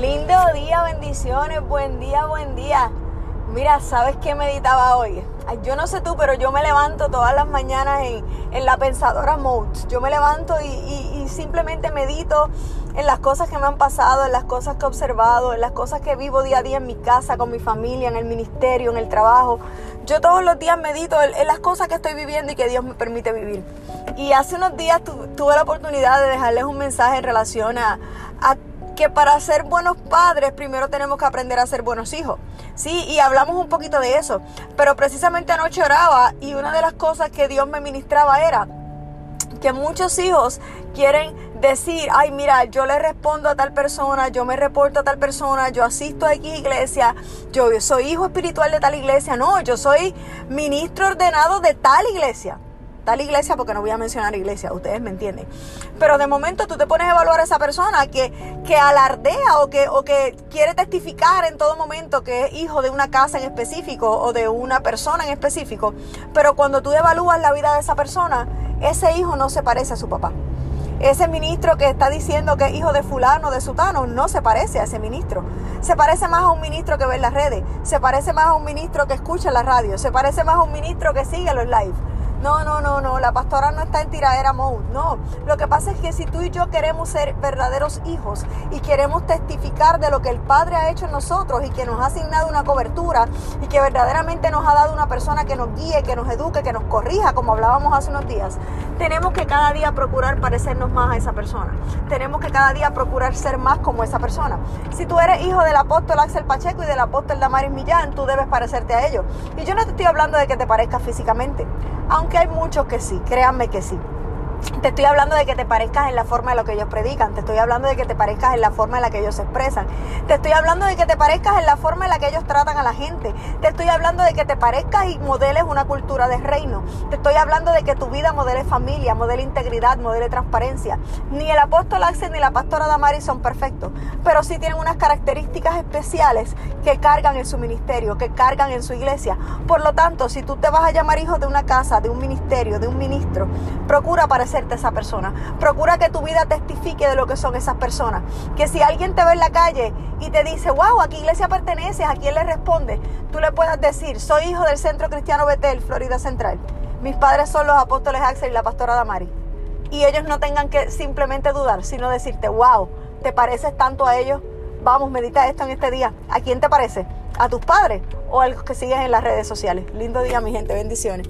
día, bendiciones, buen día, buen día. Mira, ¿sabes qué meditaba hoy? Yo no sé tú, pero yo me levanto todas las mañanas en, la pensadora mode. Yo me levanto y, simplemente medito en las cosas que me han pasado, en las cosas que he observado, en las cosas que vivo día a día en mi casa, con mi familia, en el ministerio, en el trabajo. Yo todos los días medito en, las cosas que estoy viviendo y que Dios me permite vivir. Y hace unos días tuve la oportunidad de dejarles un mensaje en relación a, a que para ser buenos padres primero tenemos que aprender a ser buenos hijos. Sí, y hablamos un poquito de eso. Pero precisamente anoche oraba y una de las cosas que Dios me ministraba era que muchos hijos quieren decir, ay, mira, yo le respondo a tal persona, yo me reporto a tal persona, yo asisto a X iglesia, yo soy hijo espiritual de tal iglesia, no, yo soy ministro ordenado de tal iglesia tal iglesia, porque no voy a mencionar iglesia, ustedes me entienden. Pero de momento tú te pones a evaluar a esa persona que, que alardea o que, o que quiere testificar en todo momento que es hijo de una casa en específico o de una persona en específico. Pero cuando tú evalúas la vida de esa persona, ese hijo no se parece a su papá. Ese ministro que está diciendo que es hijo de fulano, de sutano, no se parece a ese ministro. Se parece más a un ministro que ve en las redes. Se parece más a un ministro que escucha la radio. Se parece más a un ministro que sigue los live. No, no, no, no, la pastora no está en tiradera mode. No, lo que pasa es que si tú y yo queremos ser verdaderos hijos y queremos testificar de lo que el Padre ha hecho en nosotros y que nos ha asignado una cobertura y que verdaderamente nos ha dado una persona que nos guíe, que nos eduque, que nos corrija, como hablábamos hace unos días, tenemos que cada día procurar parecernos más a esa persona. Tenemos que cada día procurar ser más como esa persona. Si tú eres hijo del apóstol Axel Pacheco y del apóstol Damaris Millán, tú debes parecerte a ellos. Y yo no te estoy hablando de que te parezcas físicamente aunque hay muchos que sí, créanme que sí. Te estoy hablando de que te parezcas en la forma de lo que ellos predican. Te estoy hablando de que te parezcas en la forma en la que ellos se expresan. Te estoy hablando de que te parezcas en la forma en la que ellos tratan a la gente. Te estoy hablando de que te parezcas y modeles una cultura de reino. Te estoy hablando de que tu vida modele familia, modele integridad, modele transparencia. Ni el apóstol Axel ni la pastora Damari son perfectos, pero sí tienen unas características especiales que cargan en su ministerio, que cargan en su iglesia. Por lo tanto, si tú te vas a llamar hijo de una casa, de un ministerio, de un ministro, procura parecer esa persona. Procura que tu vida testifique de lo que son esas personas. Que si alguien te ve en la calle y te dice, wow, ¿a qué iglesia perteneces? ¿A quién le responde? Tú le puedas decir, soy hijo del Centro Cristiano Betel, Florida Central. Mis padres son los apóstoles Axel y la pastora Damari. Y ellos no tengan que simplemente dudar, sino decirte, wow, ¿te pareces tanto a ellos? Vamos, medita esto en este día. ¿A quién te parece? ¿A tus padres o a los que sigues en las redes sociales? Lindo día, mi gente. Bendiciones.